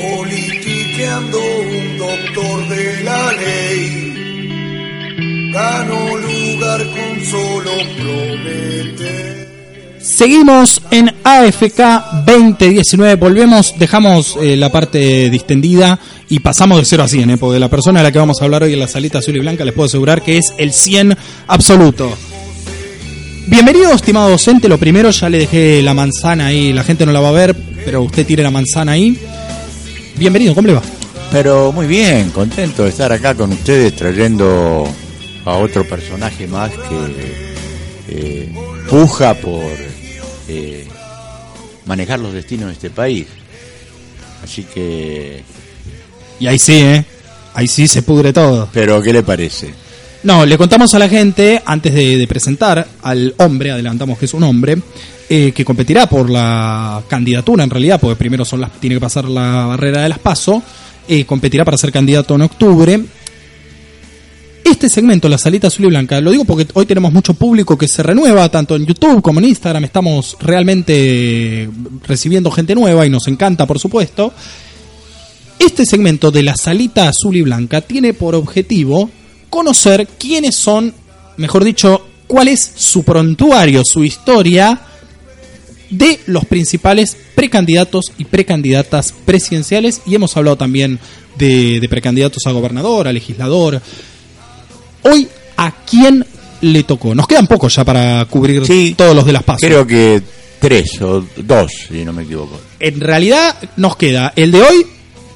Politiqueando un doctor de la ley, ganó lugar con solo prometer. Seguimos en AFK 2019, volvemos, dejamos eh, la parte distendida y pasamos de 0 a 100, eh, porque la persona a la que vamos a hablar hoy en la salita azul y blanca les puedo asegurar que es el 100 absoluto. Bienvenido, estimado docente. Lo primero, ya le dejé la manzana ahí. La gente no la va a ver, pero usted tiene la manzana ahí. Bienvenido, ¿cómo le va? Pero muy bien, contento de estar acá con ustedes trayendo a otro personaje más que eh, puja por eh, manejar los destinos de este país. Así que... Y ahí sí, ¿eh? Ahí sí se pudre todo. Pero, ¿qué le parece? No, le contamos a la gente, antes de, de presentar al hombre, adelantamos que es un hombre, eh, que competirá por la candidatura en realidad, porque primero son las, tiene que pasar la barrera de las PASO, eh, competirá para ser candidato en octubre. Este segmento, la salita azul y blanca, lo digo porque hoy tenemos mucho público que se renueva, tanto en YouTube como en Instagram, estamos realmente recibiendo gente nueva y nos encanta, por supuesto. Este segmento de la salita azul y blanca tiene por objetivo conocer quiénes son, mejor dicho, cuál es su prontuario, su historia de los principales precandidatos y precandidatas presidenciales y hemos hablado también de, de precandidatos a gobernador, a legislador. Hoy, ¿a quién le tocó? Nos quedan pocos ya para cubrir Sí, todos los de las pasos. Creo que tres o dos, si no me equivoco. En realidad nos queda el de hoy,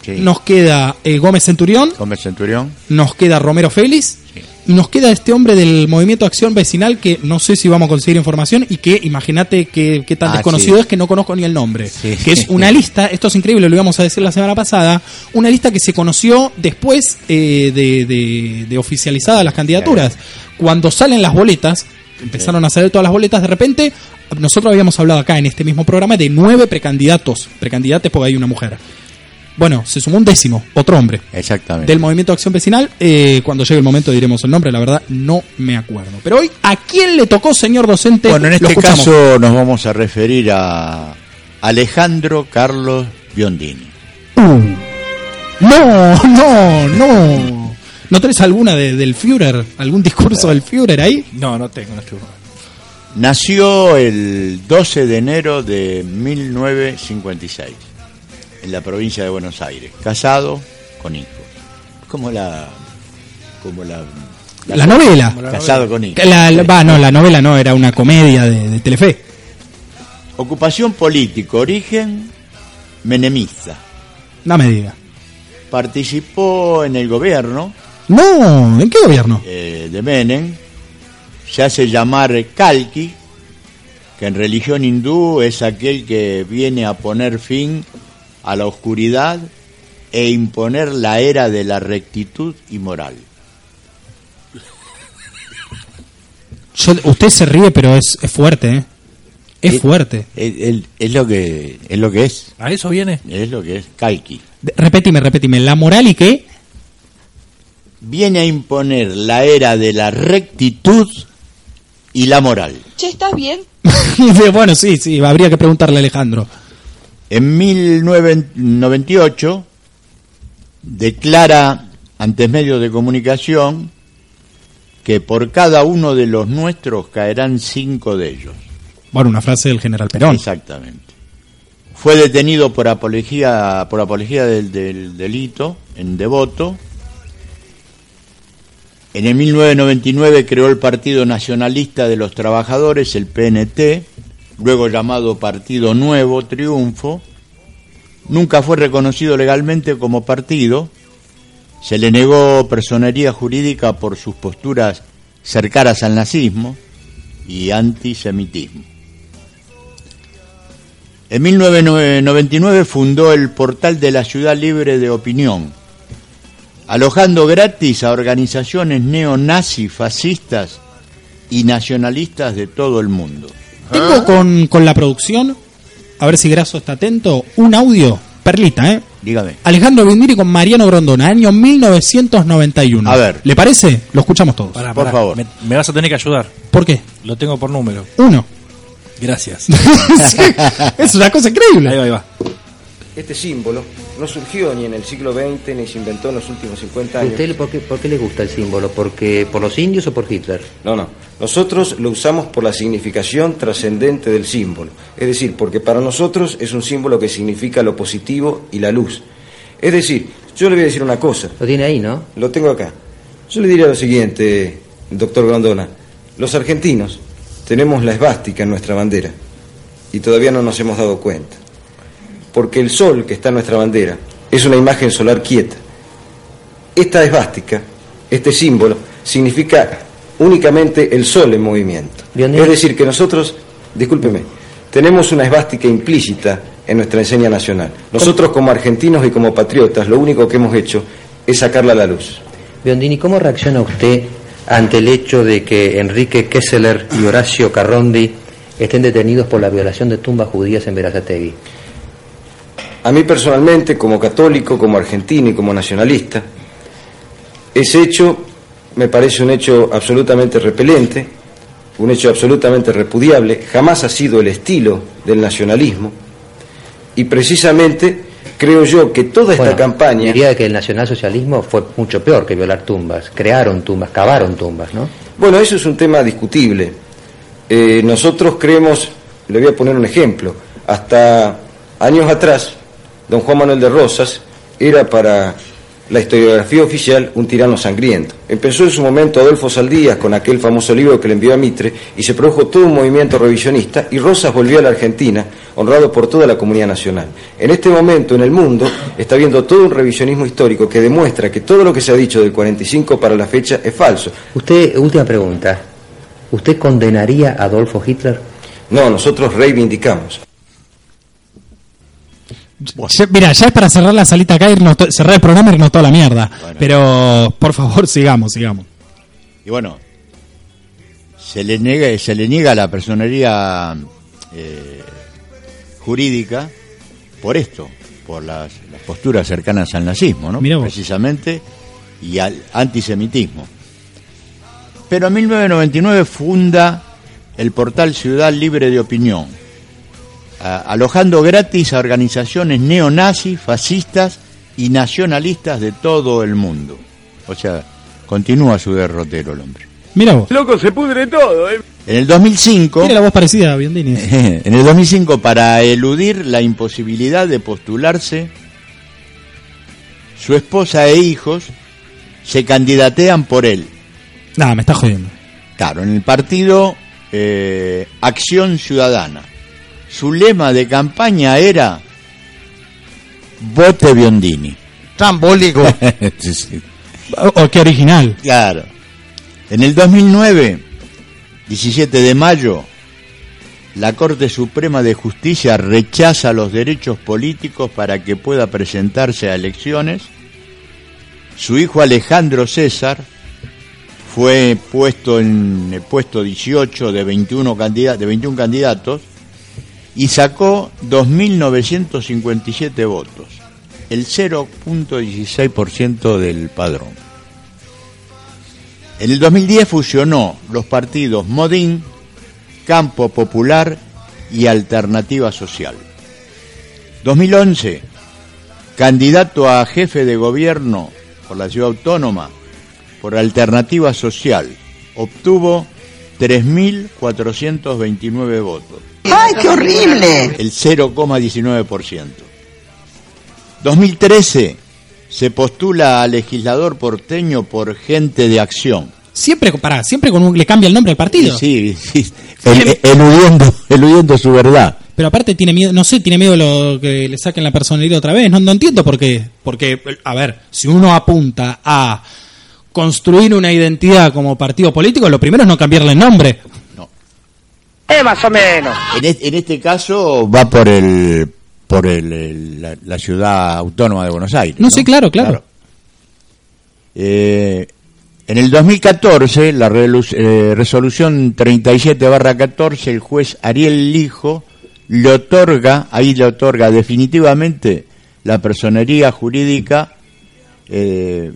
Sí. nos queda eh, Gómez Centurión, Gómez Centurión. nos queda Romero Félix nos queda este hombre del Movimiento Acción Vecinal que no sé si vamos a conseguir información y que imagínate qué tan Ah, desconocido sí. es que no conozco ni el nombre. Sí. Que es una lista, esto es increíble, lo íbamos a decir la semana pasada, una lista que se conoció después eh, de, de- de oficializadas las candidaturas. Cuando salen las boletas, empezaron a salir todas las boletas, de repente nosotros habíamos hablado acá en este mismo programa de nueve precandidatos, precandidates porque hay una mujer. Bueno, se sumó un décimo, otro hombre Exactamente. del Movimiento de Acción Vecinal. Eh, cuando llegue el momento diremos el nombre, la verdad no me acuerdo. Pero hoy, ¿a quién le tocó, señor docente? Bueno, en este caso nos vamos a referir a Alejandro Carlos Biondini. Uh. No, no, no. ¿No tenés alguna de- del Führer? ¿Algún discurso del Führer ahí? No, no tengo, no estuvo. Nació el 12 de enero de 1956 en la provincia de Buenos Aires, casado con hijos. Como la como la, La novela. casado con hijos. La, la- va, no, la novela no, era una comedia de, de Telefe. Ocupación político, origen menemista. No me diga. Participó en el gobierno No, ¿en qué gobierno? eh, de Menem. Se hace llamar Kalki, que en religión hindú es aquel que viene a poner fin a la oscuridad e imponer la era de la rectitud y moral. Yo- usted se ríe, pero es, es fuerte, ¿eh? Es fuerte. Es, es- es lo que es lo que es, ¿A eso viene? es lo que es Kalki. De- repetime, repetime. ¿La moral y qué? Viene a imponer la era de la rectitud y la moral. Che, ¿estás bien? bueno, sí, sí, habría que preguntarle a Alejandro. En 1998 declara ante medios de comunicación que por cada uno de los nuestros caerán cinco de ellos. Bueno, una frase del general Perón. Exactamente. Fue detenido por apología, por apología del, del delito en Devoto. En el 1999 creó el Partido Nacionalista de los Trabajadores, el PNT, luego llamado Partido Nuevo Triunfo. Nunca fue reconocido legalmente como partido Se le negó personería jurídica por sus posturas cercanas al nazismo y antisemitismo. En 1999 fundó el portal de la Ciudad Libre de Opinión, alojando gratis a organizaciones neonazis, fascistas y nacionalistas de todo el mundo. Tengo con, con la producción, a ver si Graso está atento, un audio, perlita, ¿eh? Dígame. Alejandro Bindiri con Mariano Grondona, año 1991. A ver. ¿Le parece? Lo escuchamos todos. Pará, Por pará, favor. Me, me vas a tener que ayudar. ¿Por qué? Lo tengo por número. Uno. Gracias. Sí, es una cosa ahí increíble. va, ahí va. Este símbolo no surgió ni en el siglo XX ni se inventó en los últimos 50 años. ¿Usted por qué, por qué le gusta el símbolo? ¿Porque, ¿Por los indios o por Hitler? No, no. Nosotros lo usamos por la significación trascendente del símbolo. Es decir, porque para nosotros es un símbolo que significa lo positivo y la luz. Es decir, yo le voy a decir una cosa. Lo tiene ahí, ¿no? Lo tengo acá. Yo le diría lo siguiente, doctor Grondona. Los argentinos tenemos la esvástica en nuestra bandera y todavía no nos hemos dado cuenta. Porque el sol que está en nuestra bandera es una imagen solar quieta. Esta esvástica, este símbolo, significa únicamente el sol en movimiento. Es decir, que nosotros, discúlpeme, tenemos una esvástica implícita en nuestra enseña nacional. Nosotros como argentinos y como patriotas, lo único que hemos hecho es sacarla a la luz. Biondini, ¿cómo reacciona usted ante el hecho de que Enrique Kessler y Horacio Carrondi estén detenidos por la violación de tumbas judías en Verazategui? A mí personalmente, como católico, como argentino y como nacionalista, ese hecho me parece un hecho absolutamente repelente, un hecho absolutamente repudiable, jamás ha sido el estilo del nacionalismo y precisamente creo yo que toda esta Bueno, campaña... Diría que el nacionalsocialismo fue mucho peor que violar tumbas. Crearon tumbas, cavaron tumbas, ¿no? Bueno, eso es un tema discutible. Eh, nosotros creemos, le voy a poner un ejemplo, hasta años atrás, don Juan Manuel de Rosas era para la historiografía oficial un tirano sangriento. Empezó en su momento Adolfo Saldías con aquel famoso libro que le envió a Mitre y se produjo todo un movimiento revisionista y Rosas volvió a la Argentina honrado por toda la comunidad nacional. En este momento en el mundo está habiendo todo un revisionismo histórico que demuestra que todo lo que se ha dicho del 45 para la fecha es falso. Usted, última pregunta. ¿Usted condenaría a Adolfo Hitler? No, nosotros reivindicamos. Ya- mira, ya es para cerrar la salita acá, irnos cerrar el programa y irnos toda la mierda. Pero, por favor, sigamos, sigamos. Y bueno, se le niega, se le niega la personería eh, jurídica por esto, por las, las posturas cercanas al nazismo, ¿no? Precisamente, y al antisemitismo. Pero en 1999 funda el portal Ciudad Libre de Opinión, a- alojando gratis a organizaciones neonazis, fascistas y nacionalistas de todo el mundo. O sea, continúa su derrotero el hombre. Mira vos. Loco, se pudre todo, ¿eh? En el 2005, Tiene la voz parecida a Biondini. en el 2005 para eludir la imposibilidad de postularse, su esposa e hijos se candidatean por él. Nada, me está jodiendo. Claro, en el partido eh, Acción Ciudadana. Su lema de campaña era Vote Biondini. Trambólico. Sí, sí. Oh, qué original. Claro. En el 2009, 17 de mayo, la Corte Suprema de Justicia rechaza los derechos políticos para que pueda presentarse a elecciones. Su hijo Alejandro César fue puesto en el puesto 18 de 21, candida- de 21 candidatos y sacó 2.957 votos, el 0.16% del padrón. En el 2010 fusionó los partidos Modín, Campo Popular y Alternativa Social. 2011, candidato a jefe de gobierno por la ciudad autónoma por Alternativa Social, obtuvo 3.429 votos, ¡Ay, qué horrible! el 0,19%. 2013 se postula a legislador porteño por gente de acción. Siempre, pará, siempre con un- le cambia el nombre al partido. Sí, sí, el- eludiendo, eludiendo su verdad. Pero aparte tiene miedo, no sé, tiene miedo lo que le saquen la personalidad otra vez. No, no entiendo por qué. Porque, a ver, si uno apunta a construir una identidad como partido político, lo primero es no cambiarle el nombre. Eh, más o menos. En este, en este caso va por el por el, el- la, la ciudad autónoma de Buenos Aires. No, sí, claro, claro. Eh, en el 2014, la eh, resolución 37-14, el juez Ariel Lijo le otorga, ahí le otorga definitivamente la personería jurídica eh,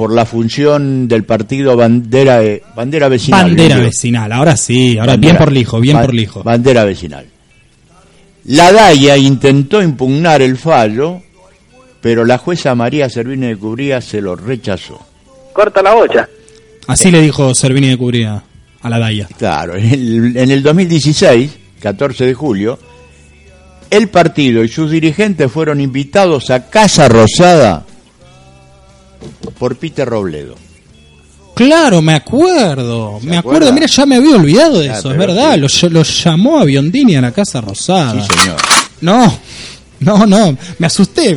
por la función del partido bandera eh, bandera vecinal. Bandera vecinal, ahora sí, ahora Bandera- bien por lijo, bien ba- por lijo. Bandera vecinal. La DAIA intentó impugnar el fallo, pero la jueza María Servini de Cubría se lo rechazó. Corta la olla. Así le dijo Servini de Cubría a la Daya. Claro, en el, en el 2016, 14 de julio, el partido y sus dirigentes fueron invitados a Casa Rosada por Peter Robledo. Claro, me acuerdo, me acuerdo, acuerda? mira, ya me había olvidado de Ah, eso, es verdad, lo, lo llamó a Biondini a la Casa Rosada. Sí, señor. No, no, no, me asusté,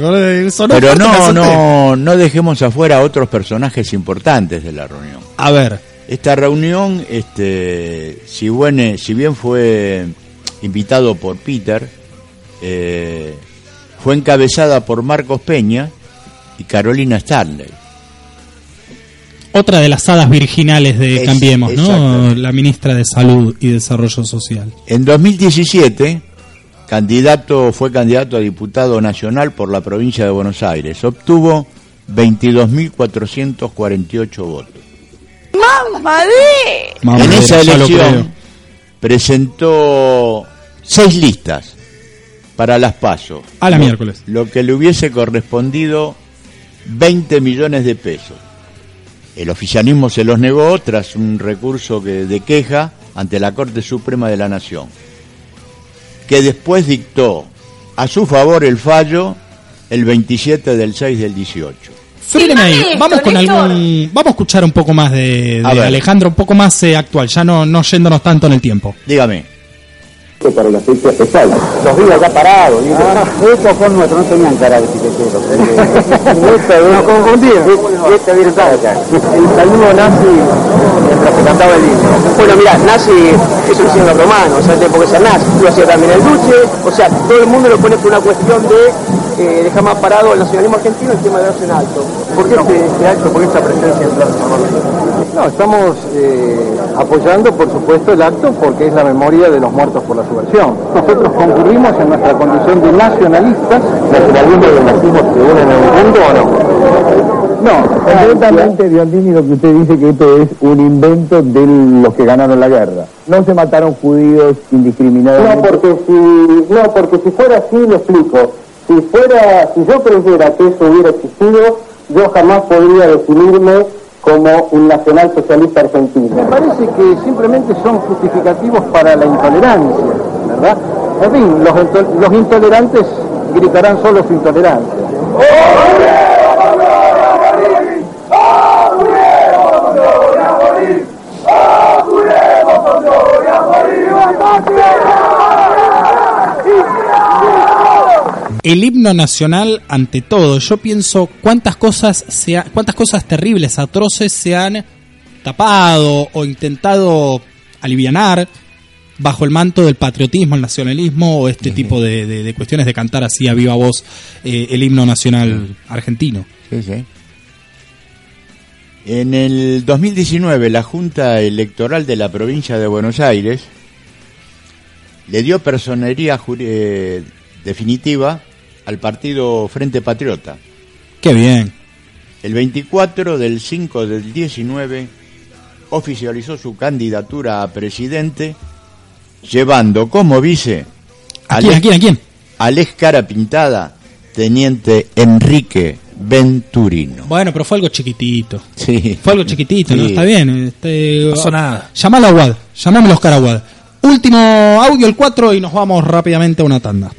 sonó Pero no, asusté. no, no dejemos afuera a otros personajes importantes de la reunión. A ver, Esta reunión, este, si, bien, si bien fue invitado por Peter, eh, fue encabezada por Marcos Peña y Carolina Stanley. otra de las hadas virginales de Es- Cambiemos, ¿no? La ministra de Salud y Desarrollo Social. En 2017, candidato, fue candidato a diputado nacional por la provincia de Buenos Aires. Obtuvo 22.448 votos. ¡Mamadé! en esa elección presentó seis listas para las PASO. A la Lo- miércoles. Lo que le hubiese correspondido 20 millones de pesos. El oficialismo se los negó tras un recurso que- de queja ante la Corte Suprema de la Nación, que después dictó a su favor el fallo el 27 del 6 del 18. Fréneme ahí, esto, vamos con algún, vamos a escuchar un poco más de, de. Alejandro, un poco más eh, actual, ya no, no yéndonos tanto en el tiempo. Dígame. Para la fecha especial. Los vi acá parados. Ah, estos con nuestros no tenían cara de piqueteros. Nos confundieron. Este viene acá. El saludo nazi mientras se cantaba el himno. Bueno, mira, nazi lo hicieron los romanos, o sea, tenés por qué ser nazi. Lo hacía también el Duce, o sea, todo el mundo lo pone por una cuestión de eh, dejar más parado el nacionalismo argentino el tema de darse en alto. ¿Por qué este, este acto, por esta presencia en Plaza? No, estamos eh, apoyando, por supuesto, el acto porque es la memoria de los muertos por la subversión. Nosotros concurrimos en nuestra condición de nacionalistas. ¿Nacionalismo y nazismo se unen en un mundo o no? No, concretamente Biondini lo que usted dice que esto es un invento de los que ganaron la guerra. No se mataron judíos indiscriminadamente. No, porque si, no, porque si fuera así, lo explico. Si fuera, si yo creyera que eso hubiera existido, yo jamás podría definirme como un nacional socialista argentino. Me parece que simplemente son justificativos para la intolerancia, ¿verdad? En fin, los, los intolerantes gritarán solo su intolerancia. El himno nacional ante todo, yo pienso cuántas cosas se ha- cuántas cosas terribles, atroces se han tapado o intentado alivianar bajo el manto del patriotismo, el nacionalismo o este tipo de, de- de cuestiones de cantar así a viva voz eh, el himno nacional argentino. Sí, sí. En el 2019, la Junta Electoral de la provincia de Buenos Aires le dio personería eh, definitiva al partido Frente Patriota. Qué bien. El 24 del 5 del 19 oficializó su candidatura a presidente, llevando como vice ¿A quién, a quién, a quién? al ex cara pintada, teniente Enrique Venturino. Bueno, pero fue algo chiquitito. Sí. Fue algo chiquitito, ¿no? Está bien. Este, No pasó nada. Llamalo a Aguad, llamame a Oscar Aguad. Último audio, el 4, y nos vamos rápidamente a una tanda.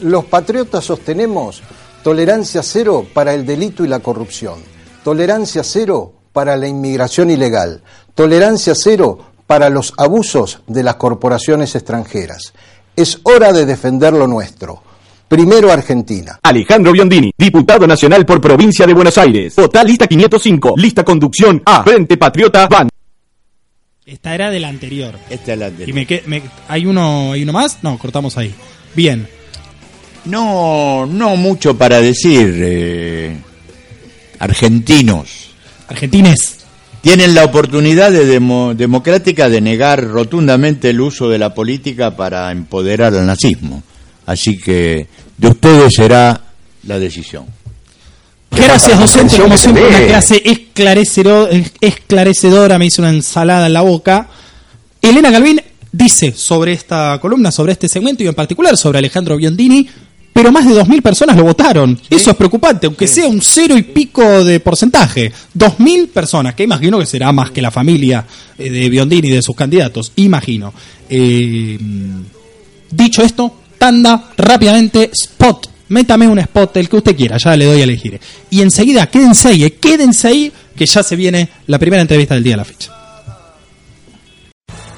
Los patriotas sostenemos Tolerancia cero para el delito y la corrupción. Tolerancia cero para la inmigración ilegal. Tolerancia cero para los abusos de las corporaciones extranjeras. Es hora de defender lo nuestro. Primero Argentina. Alejandro Biondini, diputado nacional por provincia de Buenos Aires. Vota lista 505, lista conducción A, Frente Patriota Van. Esta era de la anterior. Esta es la anterior. Y me- ¿hay, uno, ¿Hay uno más? No, cortamos ahí. Bien. No, no mucho para decir. eh, argentinos Argentines. tienen la oportunidad de demo- democrática de negar rotundamente el uso de la política para empoderar al nazismo. Así que de ustedes será la decisión. Gracias, docente. Como siempre, una clase esclarecedor- esclarecedora. Me hizo una ensalada en la boca. Elena Galvin dice sobre esta columna, sobre este segmento y en particular sobre Alejandro Biondini, pero más de 2.000 personas lo votaron. Eso es preocupante, aunque sea un cero y pico de porcentaje. 2.000 personas, que imagino que será más que la familia eh, de Biondini y de sus candidatos. Imagino. Eh, dicho esto, tanda rápidamente, spot. Métame un spot, el que usted quiera, ya le doy a elegir. Y enseguida, quédense ahí, eh, quédense ahí, que ya se viene la primera entrevista del día de la fecha.